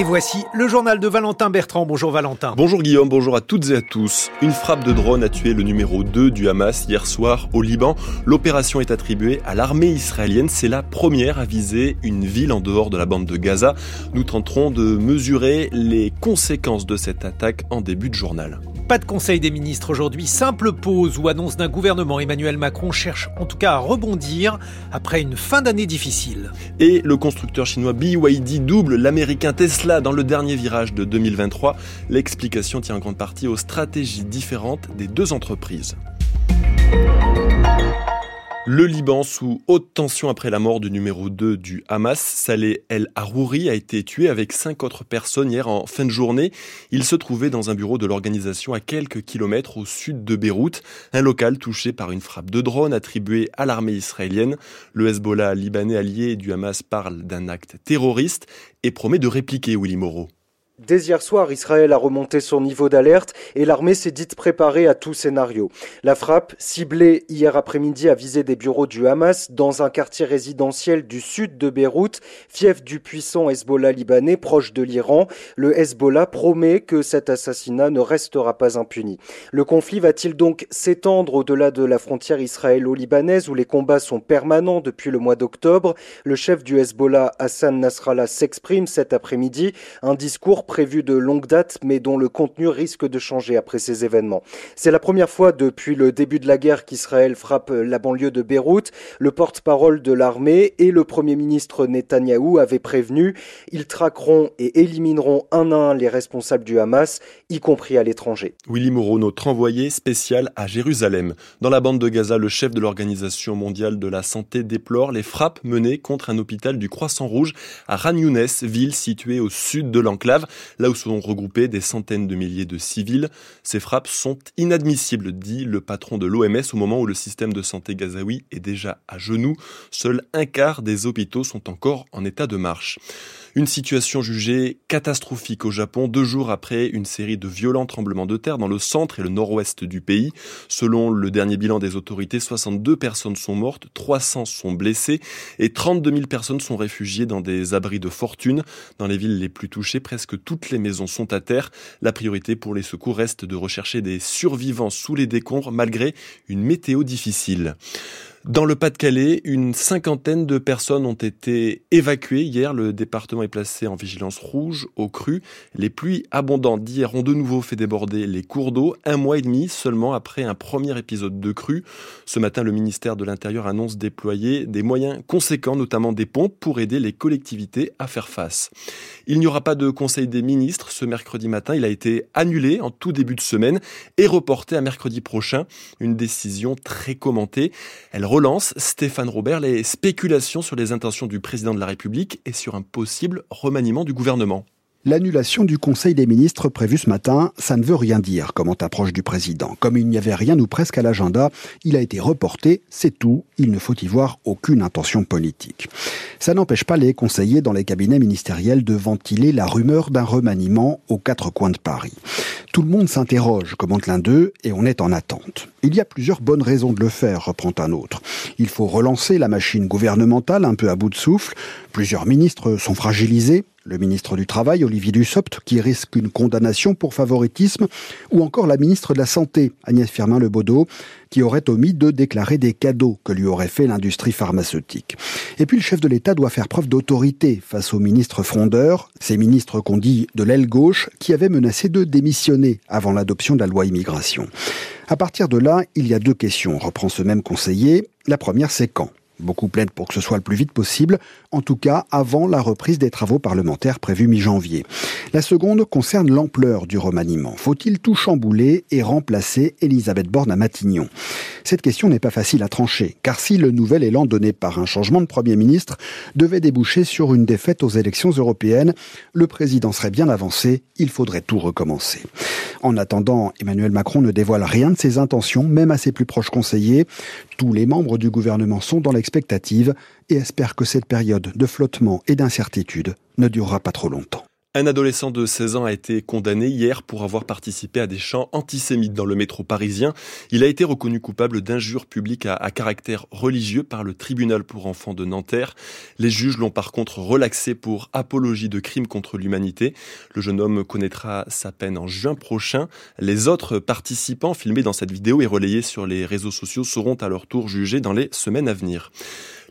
Et voici le journal de Valentin Bertrand. Bonjour Valentin. Bonjour Guillaume, bonjour à toutes et à tous. Une frappe de drone a tué le numéro 2 du Hamas hier soir au Liban. L'opération est attribuée à l'armée israélienne. C'est la première à viser une ville en dehors de la bande de Gaza. Nous tenterons de mesurer les conséquences de cette attaque en début de journal. Pas de conseil des ministres aujourd'hui, simple pause ou annonce d'un gouvernement. Emmanuel Macron cherche en tout cas à rebondir après une fin d'année difficile. Et le constructeur chinois BYD double l'américain Tesla dans le dernier virage de 2023. L'explication tient en grande partie aux stratégies différentes des deux entreprises. Le Liban sous haute tension après la mort du numéro 2 du Hamas, Saleh El Harouri, a été tué avec cinq autres personnes hier en fin de journée. Il se trouvait dans un bureau de l'organisation à quelques kilomètres au sud de Beyrouth, un local touché par une frappe de drone attribuée à l'armée israélienne. Le Hezbollah libanais allié du Hamas parle d'un acte terroriste et promet de répliquer Willy Moreau. Dès hier soir, Israël a remonté son niveau d'alerte et l'armée s'est dite préparée à tout scénario. La frappe, ciblée hier après-midi, a visé des bureaux du Hamas dans un quartier résidentiel du sud de Beyrouth, fief du puissant Hezbollah libanais proche de l'Iran. Le Hezbollah promet que cet assassinat ne restera pas impuni. Le conflit va-t-il donc s'étendre au-delà de la frontière israélo-libanaise où les combats sont permanents depuis le mois d'octobre? Le chef du Hezbollah, Hassan Nasrallah, s'exprime cet après-midi. Prévu de longue date, mais dont le contenu risque de changer après ces événements. C'est la première fois depuis le début de la guerre qu'Israël frappe la banlieue de Beyrouth. Le porte-parole de l'armée et le premier ministre Netanyahou avaient prévenu, ils traqueront et élimineront un à un les responsables du Hamas, y compris à l'étranger. Willy Moreau, notre envoyé spécial à Jérusalem. Dans la bande de Gaza, le chef de l'Organisation mondiale de la santé déplore les frappes menées contre un hôpital du Croissant Rouge à Ran Younes, ville située au sud de l'enclave là où sont regroupés des centaines de milliers de civils. Ces frappes sont inadmissibles, dit le patron de l'OMS au moment où le système de santé gazaoui est déjà à genoux. Seul un quart des hôpitaux sont encore en état de marche. Une situation jugée catastrophique au Japon deux jours après une série de violents tremblements de terre dans le centre et le nord-ouest du pays. Selon le dernier bilan des autorités, 62 personnes sont mortes, 300 sont blessées et 32 000 personnes sont réfugiées dans des abris de fortune. Dans les villes les plus touchées, presque toutes les maisons sont à terre. La priorité pour les secours reste de rechercher des survivants sous les décombres malgré une météo difficile. Dans le Pas-de-Calais, une cinquantaine de personnes ont été évacuées hier. Le département est placé en vigilance rouge au cru. Les pluies abondantes d'hier ont de nouveau fait déborder les cours d'eau, un mois et demi seulement après un premier épisode de crue. Ce matin, le ministère de l'Intérieur annonce déployer des moyens conséquents, notamment des pompes, pour aider les collectivités à faire face. Il n'y aura pas de conseil des ministres ce mercredi matin. Il a été annulé en tout début de semaine et reporté à mercredi prochain. Une décision très commentée. Elle relance, Stéphane Robert, les spéculations sur les intentions du président de la République et sur un possible remaniement du gouvernement. L'annulation du Conseil des ministres prévu ce matin, ça ne veut rien dire, commente approche du président. Comme il n'y avait rien ou presque à l'agenda, il a été reporté, c'est tout, il ne faut y voir aucune intention politique. Ça n'empêche pas les conseillers dans les cabinets ministériels de ventiler la rumeur d'un remaniement aux quatre coins de Paris. Tout le monde s'interroge, commente l'un d'eux, et on est en attente. Il y a plusieurs bonnes raisons de le faire, reprend un autre. Il faut relancer la machine gouvernementale un peu à bout de souffle. Plusieurs ministres sont fragilisés. Le ministre du Travail, Olivier Dussopt, qui risque une condamnation pour favoritisme, ou encore la ministre de la Santé, Agnès Firmin-Lebaudot, qui aurait omis de déclarer des cadeaux que lui aurait fait l'industrie pharmaceutique. Et puis le chef de l'État doit faire preuve d'autorité face aux ministres frondeurs, ces ministres qu'on dit de l'aile gauche, qui avaient menacé de démissionner avant l'adoption de la loi immigration. À partir de là, il y a deux questions, reprend ce même conseiller. La première, c'est quand? Beaucoup plaident pour que ce soit le plus vite possible, en tout cas avant la reprise des travaux parlementaires prévus mi-janvier. La seconde concerne l'ampleur du remaniement. Faut-il tout chambouler et remplacer Elisabeth Borne à Matignon? Cette question n'est pas facile à trancher, car si le nouvel élan donné par un changement de Premier ministre devait déboucher sur une défaite aux élections européennes, le président serait bien avancé, il faudrait tout recommencer. En attendant, Emmanuel Macron ne dévoile rien de ses intentions, même à ses plus proches conseillers. Tous les membres du gouvernement sont dans et espèrent que cette période de flottement et d'incertitude ne durera pas trop longtemps. Un adolescent de 16 ans a été condamné hier pour avoir participé à des chants antisémites dans le métro parisien. Il a été reconnu coupable d'injures publiques à, caractère religieux par le tribunal pour enfants de Nanterre. Les juges l'ont par contre relaxé pour apologie de crimes contre l'humanité. Le jeune homme connaîtra sa peine en juin prochain. Les autres participants filmés dans cette vidéo et relayés sur les réseaux sociaux seront à leur tour jugés dans les semaines à venir.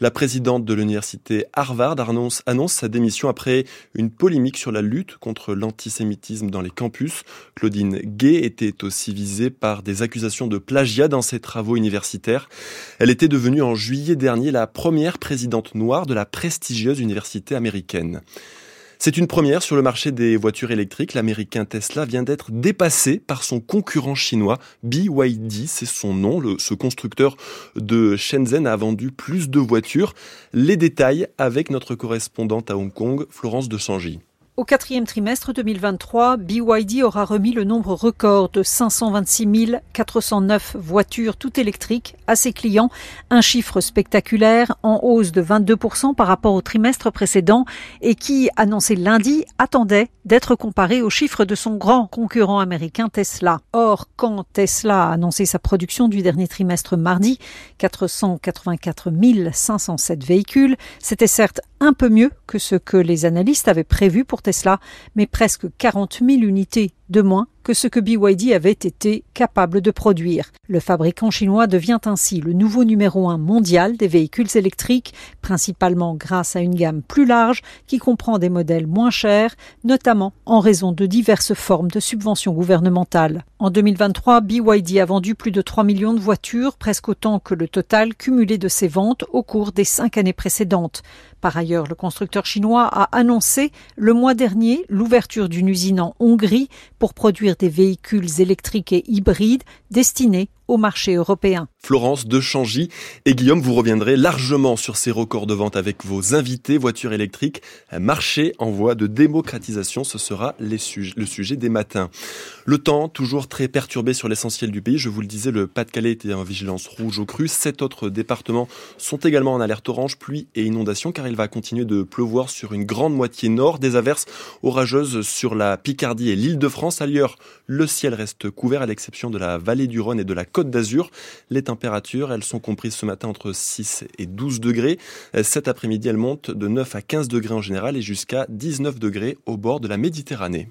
La présidente de l'université Harvard annonce, sa démission après une polémique sur la lutte contre l'antisémitisme dans les campus. Claudine Gay était aussi visée par des accusations de plagiat dans ses travaux universitaires. Elle était devenue en juillet dernier la première présidente noire de la prestigieuse université américaine. C'est une première sur le marché des voitures électriques. L'américain Tesla vient d'être dépassé par son concurrent chinois BYD, c'est son nom. ce constructeur de Shenzhen a vendu plus de voitures. Les détails avec notre correspondante à Hong Kong, Florence de Sangy. Au quatrième trimestre 2023, BYD aura remis le nombre record de 526 409 voitures toutes électriques à ses clients, un chiffre spectaculaire en hausse de 22% par rapport au trimestre précédent et qui, annoncé lundi, attendait d'être comparé aux chiffres de son grand concurrent américain Tesla. Or, quand Tesla a annoncé sa production du dernier trimestre mardi, 484 507 véhicules, c'était certes un peu mieux que ce que les analystes avaient prévu pour Tesla, mais presque 40 000 unités de moins que ce que BYD avait été capable de produire. Le fabricant chinois devient ainsi le nouveau numéro un mondial des véhicules électriques, principalement grâce à une gamme plus large qui comprend des modèles moins chers, notamment en raison de diverses formes de subventions gouvernementales. En 2023, BYD a vendu plus de 3 millions de voitures, presque autant que le total cumulé de ses ventes au cours des cinq années précédentes. Par ailleurs, le constructeur chinois a annoncé le mois dernier l'ouverture d'une usine en Hongrie pour produire des véhicules électriques et hybrides destinés au marché européen. Florence de Changy et Guillaume, vous reviendrez largement sur ces records de vente avec vos invités voitures électriques, marché en voie de démocratisation, ce sera le sujet des matins. Le temps, toujours très perturbé sur l'essentiel du pays, je vous le disais, le Pas-de-Calais était en vigilance rouge au cru, sept autres départements sont également en alerte orange, pluie et inondation, car il va continuer de pleuvoir sur une grande moitié nord, des averses orageuses sur la Picardie et l'île de France. Ailleurs, le ciel reste couvert à l'exception de la vallée du Rhône et de la Côte d'Azur. Les températures, elles sont comprises ce matin entre 6 et 12 degrés. Cet après-midi, elles montent de 9 à 15 degrés en général et jusqu'à 19 degrés au bord de la Méditerranée.